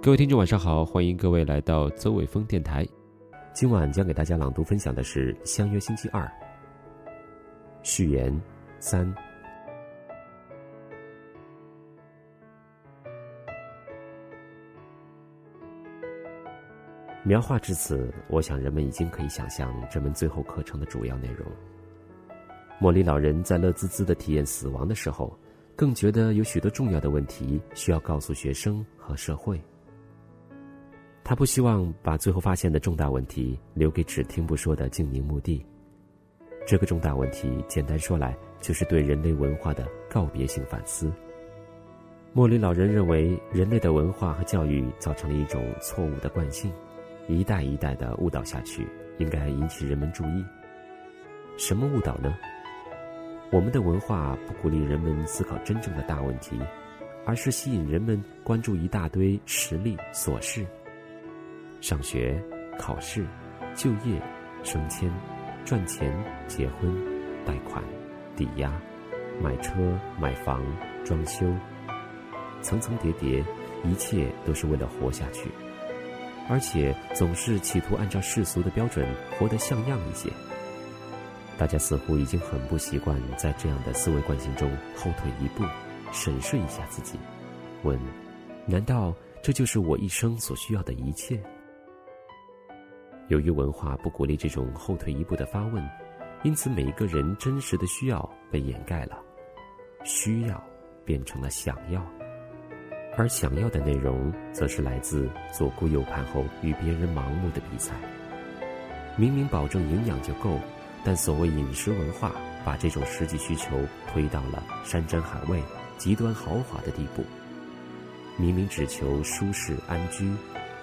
各位听众，晚上好，欢迎各位来到邹伟峰电台。今晚将给大家朗读分享的是《相约星期二》序言三。描画至此，我想人们已经可以想象这门最后课程的主要内容。莫里老人在乐滋滋的体验死亡的时候，更觉得有许多重要的问题需要告诉学生和社会。他不希望把最后发现的重大问题留给只听不说的静宁墓地。这个重大问题，简单说来，就是对人类文化的告别性反思。莫里老人认为，人类的文化和教育造成了一种错误的惯性，一代一代的误导下去，应该引起人们注意。什么误导呢？我们的文化不鼓励人们思考真正的大问题，而是吸引人们关注一大堆实力琐事。上学、考试、就业、升迁、赚钱、结婚、贷款、抵押、买车、买房、装修，层层叠叠，一切都是为了活下去，而且总是企图按照世俗的标准活得像样一些。大家似乎已经很不习惯在这样的思维惯性中后退一步，审视一下自己，问：难道这就是我一生所需要的一切？由于文化不鼓励这种后退一步的发问，因此每一个人真实的需要被掩盖了，需要变成了想要，而想要的内容则是来自左顾右盼后与别人盲目的比赛。明明保证营养就够，但所谓饮食文化把这种实际需求推到了山珍海味、极端豪华的地步。明明只求舒适安居。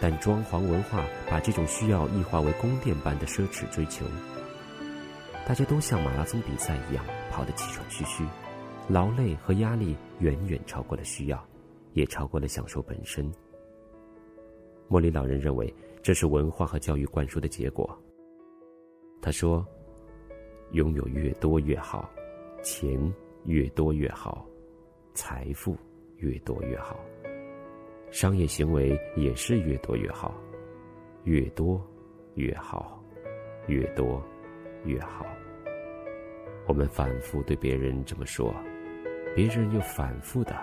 但装潢文化把这种需要异化为宫殿般的奢侈追求。大家都像马拉松比赛一样跑得气喘吁吁，劳累和压力远远超过了需要，也超过了享受本身。莫里老人认为这是文化和教育灌输的结果。他说：“拥有越多越好，钱越多越好，财富越多越好。”商业行为也是越多越好，越多越好，越多越好。我们反复对别人这么说，别人又反复的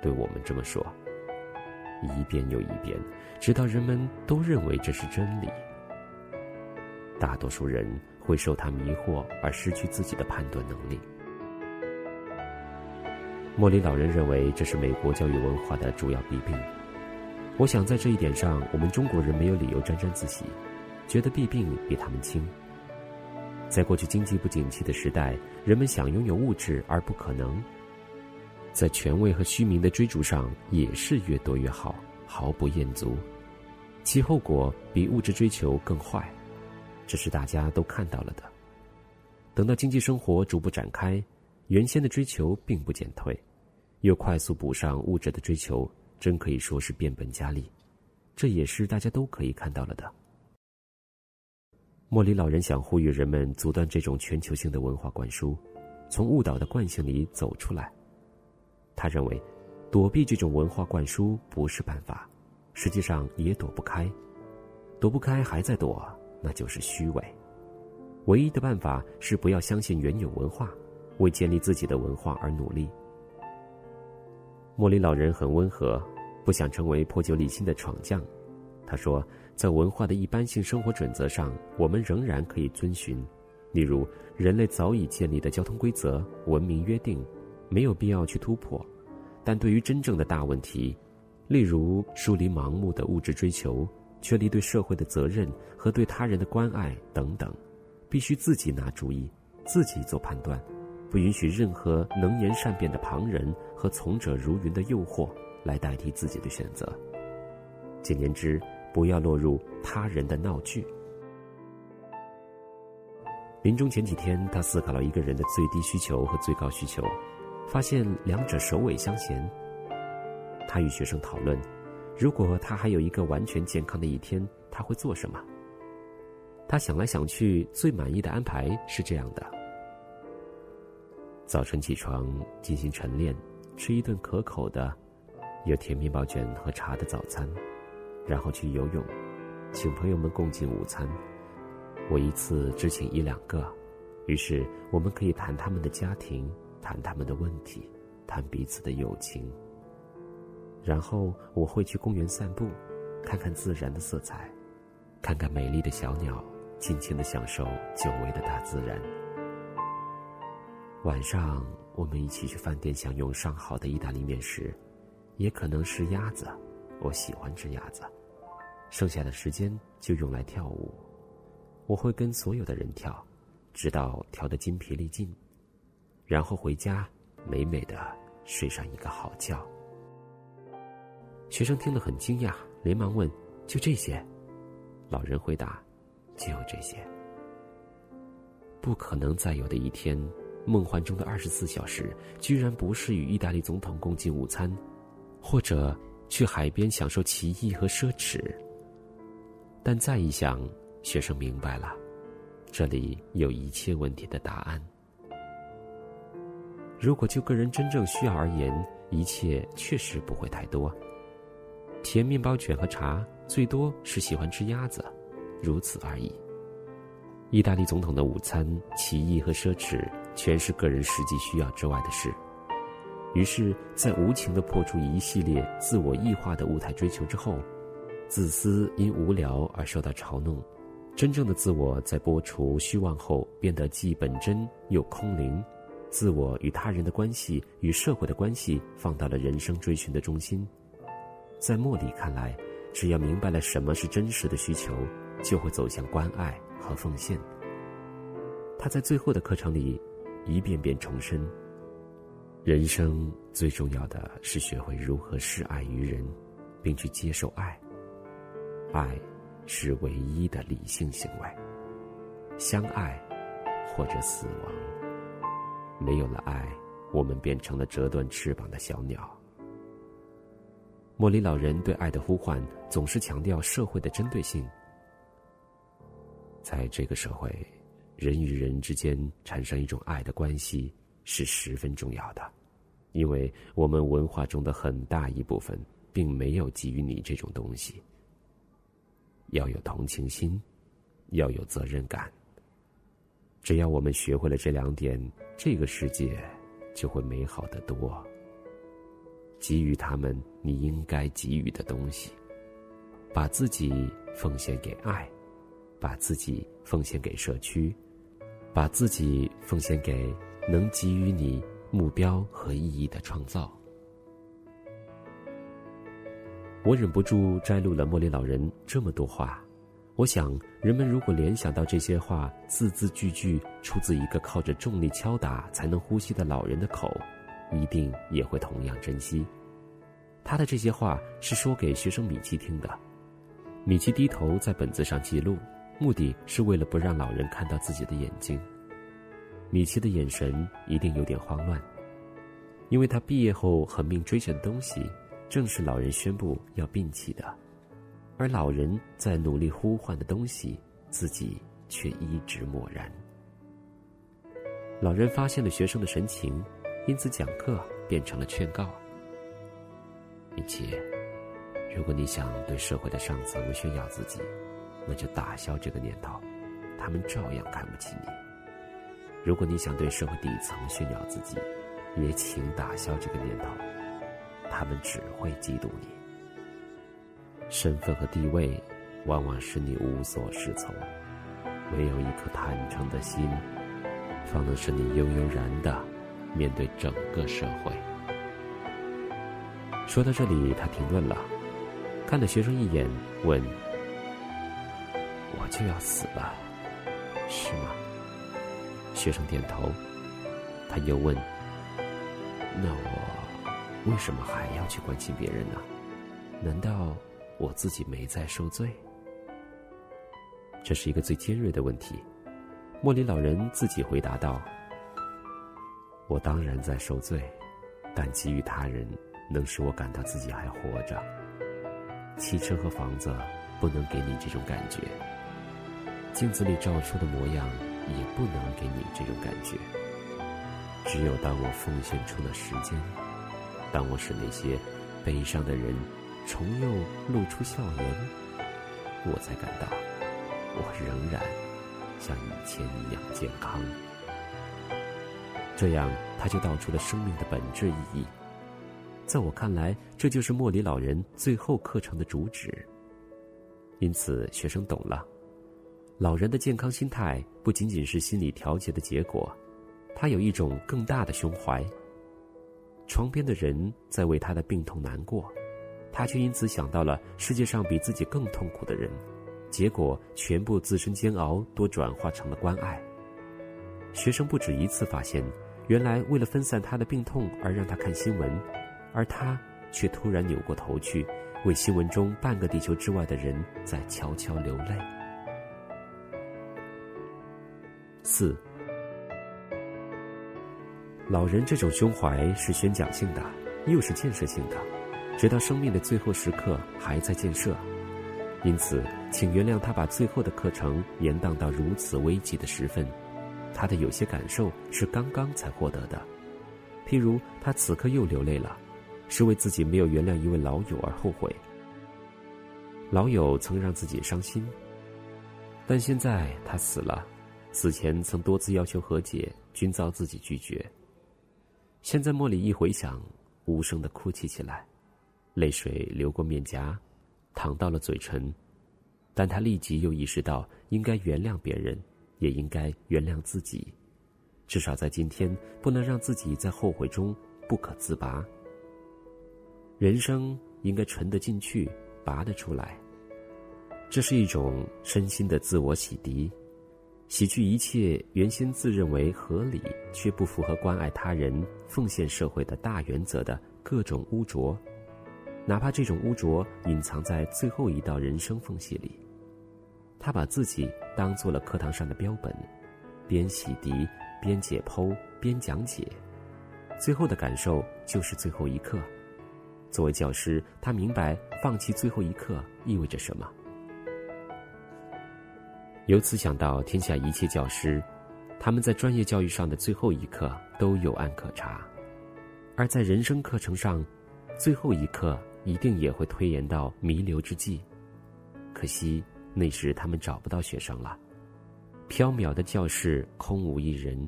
对我们这么说，一遍又一遍，直到人们都认为这是真理。大多数人会受他迷惑而失去自己的判断能力。莫里老人认为这是美国教育文化的主要弊病。我想在这一点上，我们中国人没有理由沾沾自喜，觉得弊病比他们轻。在过去经济不景气的时代，人们想拥有物质而不可能，在权位和虚名的追逐上也是越多越好，毫不厌足，其后果比物质追求更坏，这是大家都看到了的。等到经济生活逐步展开，原先的追求并不减退，又快速补上物质的追求。真可以说是变本加厉，这也是大家都可以看到了的。莫里老人想呼吁人们阻断这种全球性的文化灌输，从误导的惯性里走出来。他认为，躲避这种文化灌输不是办法，实际上也躲不开，躲不开还在躲，那就是虚伪。唯一的办法是不要相信原有文化，为建立自己的文化而努力。莫里老人很温和，不想成为破旧立新的闯将。他说，在文化的一般性生活准则上，我们仍然可以遵循，例如人类早已建立的交通规则、文明约定，没有必要去突破。但对于真正的大问题，例如疏离盲目的物质追求、确立对社会的责任和对他人的关爱等等，必须自己拿主意，自己做判断。不允许任何能言善辩的旁人和从者如云的诱惑来代替自己的选择。简言之，不要落入他人的闹剧。临终前几天，他思考了一个人的最低需求和最高需求，发现两者首尾相衔。他与学生讨论，如果他还有一个完全健康的一天，他会做什么？他想来想去，最满意的安排是这样的。早晨起床进行晨练，吃一顿可口的、有甜面包卷和茶的早餐，然后去游泳，请朋友们共进午餐。我一次只请一两个，于是我们可以谈他们的家庭，谈他们的问题，谈彼此的友情。然后我会去公园散步，看看自然的色彩，看看美丽的小鸟，尽情的享受久违的大自然。晚上我们一起去饭店享用上好的意大利面食，也可能是鸭子，我喜欢吃鸭子。剩下的时间就用来跳舞，我会跟所有的人跳，直到跳得筋疲力尽，然后回家美美的睡上一个好觉。学生听了很惊讶，连忙问：“就这些？”老人回答：“就这些。”不可能再有的一天，梦幻中的二十四小时，居然不是与意大利总统共进午餐，或者去海边享受奇异和奢侈。但再一想，学生明白了，这里有一切问题的答案。如果就个人真正需要而言，一切确实不会太多。甜面包卷和茶，最多是喜欢吃鸭子，如此而已。意大利总统的午餐，奇异和奢侈，全是个人实际需要之外的事。于是，在无情的破除一系列自我异化的舞台追求之后，自私因无聊而受到嘲弄，真正的自我在剥除虚妄后变得既本真又空灵，自我与他人的关系与社会的关系放到了人生追寻的中心。在莫里看来，只要明白了什么是真实的需求，就会走向关爱和奉献。他在最后的课程里，一遍遍重申：人生最重要的是学会如何示爱于人，并去接受爱。爱，是唯一的理性行为。相爱，或者死亡。没有了爱，我们变成了折断翅膀的小鸟。莫里老人对爱的呼唤总是强调社会的针对性。在这个社会，人与人之间产生一种爱的关系是十分重要的，因为我们文化中的很大一部分并没有给予你这种东西。要有同情心，要有责任感。只要我们学会了这两点，这个世界就会美好的多。给予他们你应该给予的东西，把自己奉献给爱，把自己奉献给社区，把自己奉献给能给予你目标和意义的创造。我忍不住摘录了莫里老人这么多话，我想人们如果联想到这些话字字句句出自一个靠着重力敲打才能呼吸的老人的口。一定也会同样珍惜。他的这些话是说给学生米奇听的。米奇低头在本子上记录，目的是为了不让老人看到自己的眼睛。米奇的眼神一定有点慌乱，因为他毕业后狠命追寻的东西，正是老人宣布要摒弃的，而老人在努力呼唤的东西，自己却一直漠然。老人发现了学生的神情。因此，讲课变成了劝告。米奇，如果你想对社会的上层炫耀自己，那就打消这个念头，他们照样看不起你；如果你想对社会底层炫耀自己，也请打消这个念头，他们只会嫉妒你。身份和地位，往往使你无所适从；没有一颗坦诚的心，方能使你悠悠然的。面对整个社会。说到这里，他停顿了，看了学生一眼，问：“我就要死了，是吗？”学生点头。他又问：“那我为什么还要去关心别人呢？难道我自己没在受罪？”这是一个最尖锐的问题。莫里老人自己回答道。我当然在受罪，但给予他人能使我感到自己还活着。汽车和房子不能给你这种感觉，镜子里照出的模样也不能给你这种感觉。只有当我奉献出了时间，当我使那些悲伤的人重又露出笑颜，我才感到我仍然像以前一样健康。这样，他就道出了生命的本质意义。在我看来，这就是莫里老人最后课程的主旨。因此，学生懂了，老人的健康心态不仅仅是心理调节的结果，他有一种更大的胸怀。床边的人在为他的病痛难过，他却因此想到了世界上比自己更痛苦的人，结果全部自身煎熬都转化成了关爱。学生不止一次发现。原来为了分散他的病痛而让他看新闻，而他却突然扭过头去，为新闻中半个地球之外的人在悄悄流泪。四，老人这种胸怀是宣讲性的，又是建设性的，直到生命的最后时刻还在建设。因此，请原谅他把最后的课程延宕到如此危急的时分。他的有些感受是刚刚才获得的，譬如他此刻又流泪了，是为自己没有原谅一位老友而后悔。老友曾让自己伤心，但现在他死了，死前曾多次要求和解，均遭自己拒绝。现在莫里一回想，无声的哭泣起来，泪水流过面颊，淌到了嘴唇，但他立即又意识到应该原谅别人。也应该原谅自己，至少在今天，不能让自己在后悔中不可自拔。人生应该沉得进去，拔得出来。这是一种身心的自我洗涤，洗去一切原先自认为合理却不符合关爱他人、奉献社会的大原则的各种污浊，哪怕这种污浊隐藏在最后一道人生缝隙里。他把自己当做了课堂上的标本，边洗涤，边解剖，边讲解，最后的感受就是最后一课。作为教师，他明白放弃最后一课意味着什么。由此想到天下一切教师，他们在专业教育上的最后一课都有案可查，而在人生课程上，最后一课一定也会推延到弥留之际。可惜。那时他们找不到学生了，缥缈的教室空无一人，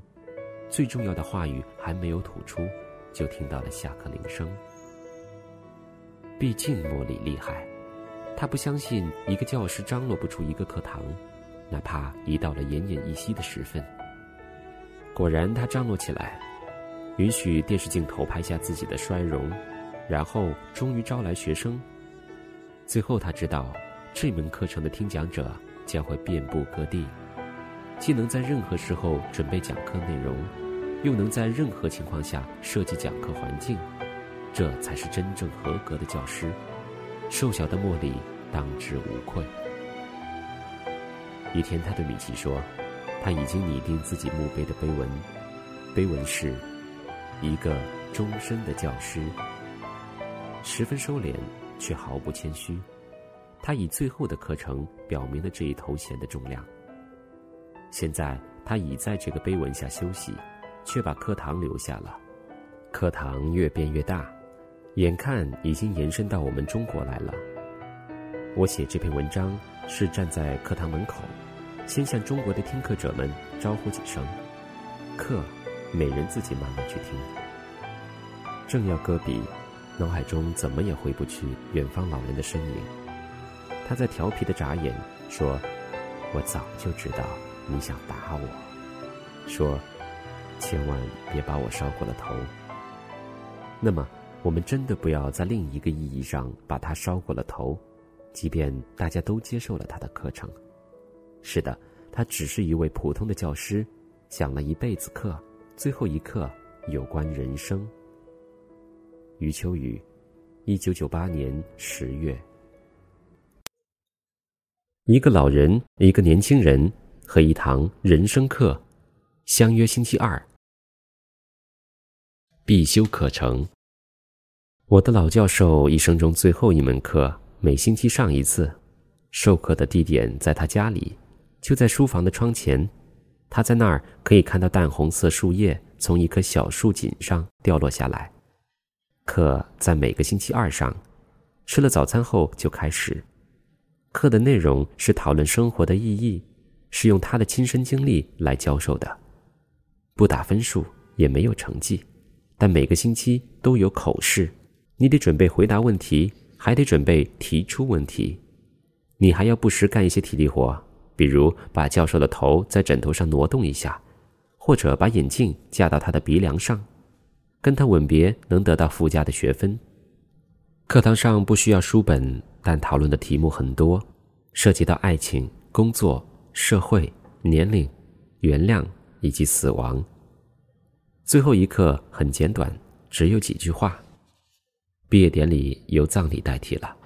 最重要的话语还没有吐出，就听到了下课铃声。毕竟莫里厉害，他不相信一个教师张罗不出一个课堂，哪怕已到了奄奄一息的时分。果然，他张罗起来，允许电视镜头拍下自己的衰容，然后终于招来学生。最后，他知道。这门课程的听讲者将会遍布各地，既能在任何时候准备讲课内容，又能在任何情况下设计讲课环境，这才是真正合格的教师。瘦小的莫里当之无愧。一天，他对米奇说：“他已经拟定自己墓碑的碑文，碑文是一个终身的教师，十分收敛，却毫不谦虚。”他以最后的课程表明了这一头衔的重量。现在他已在这个碑文下休息，却把课堂留下了。课堂越变越大，眼看已经延伸到我们中国来了。我写这篇文章是站在课堂门口，先向中国的听课者们招呼几声，课，每人自己慢慢去听。正要搁笔，脑海中怎么也回不去远方老人的身影。他在调皮的眨眼，说：“我早就知道你想打我。”说：“千万别把我烧过了头。”那么，我们真的不要在另一个意义上把他烧过了头，即便大家都接受了他的课程。是的，他只是一位普通的教师，讲了一辈子课，最后一课有关人生。余秋雨，一九九八年十月。一个老人，一个年轻人和一堂人生课，相约星期二。必修课程。我的老教授一生中最后一门课，每星期上一次。授课的地点在他家里，就在书房的窗前。他在那儿可以看到淡红色树叶从一棵小树锦上掉落下来。课在每个星期二上，吃了早餐后就开始。课的内容是讨论生活的意义，是用他的亲身经历来教授的，不打分数，也没有成绩，但每个星期都有口试，你得准备回答问题，还得准备提出问题，你还要不时干一些体力活，比如把教授的头在枕头上挪动一下，或者把眼镜架到他的鼻梁上，跟他吻别能得到附加的学分。课堂上不需要书本，但讨论的题目很多，涉及到爱情、工作、社会、年龄、原谅以及死亡。最后一课很简短，只有几句话。毕业典礼由葬礼代替了。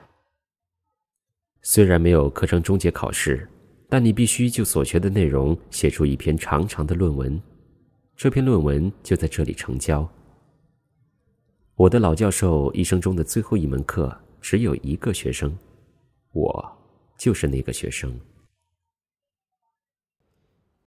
虽然没有课程终结考试，但你必须就所学的内容写出一篇长长的论文，这篇论文就在这里成交。我的老教授一生中的最后一门课只有一个学生，我就是那个学生。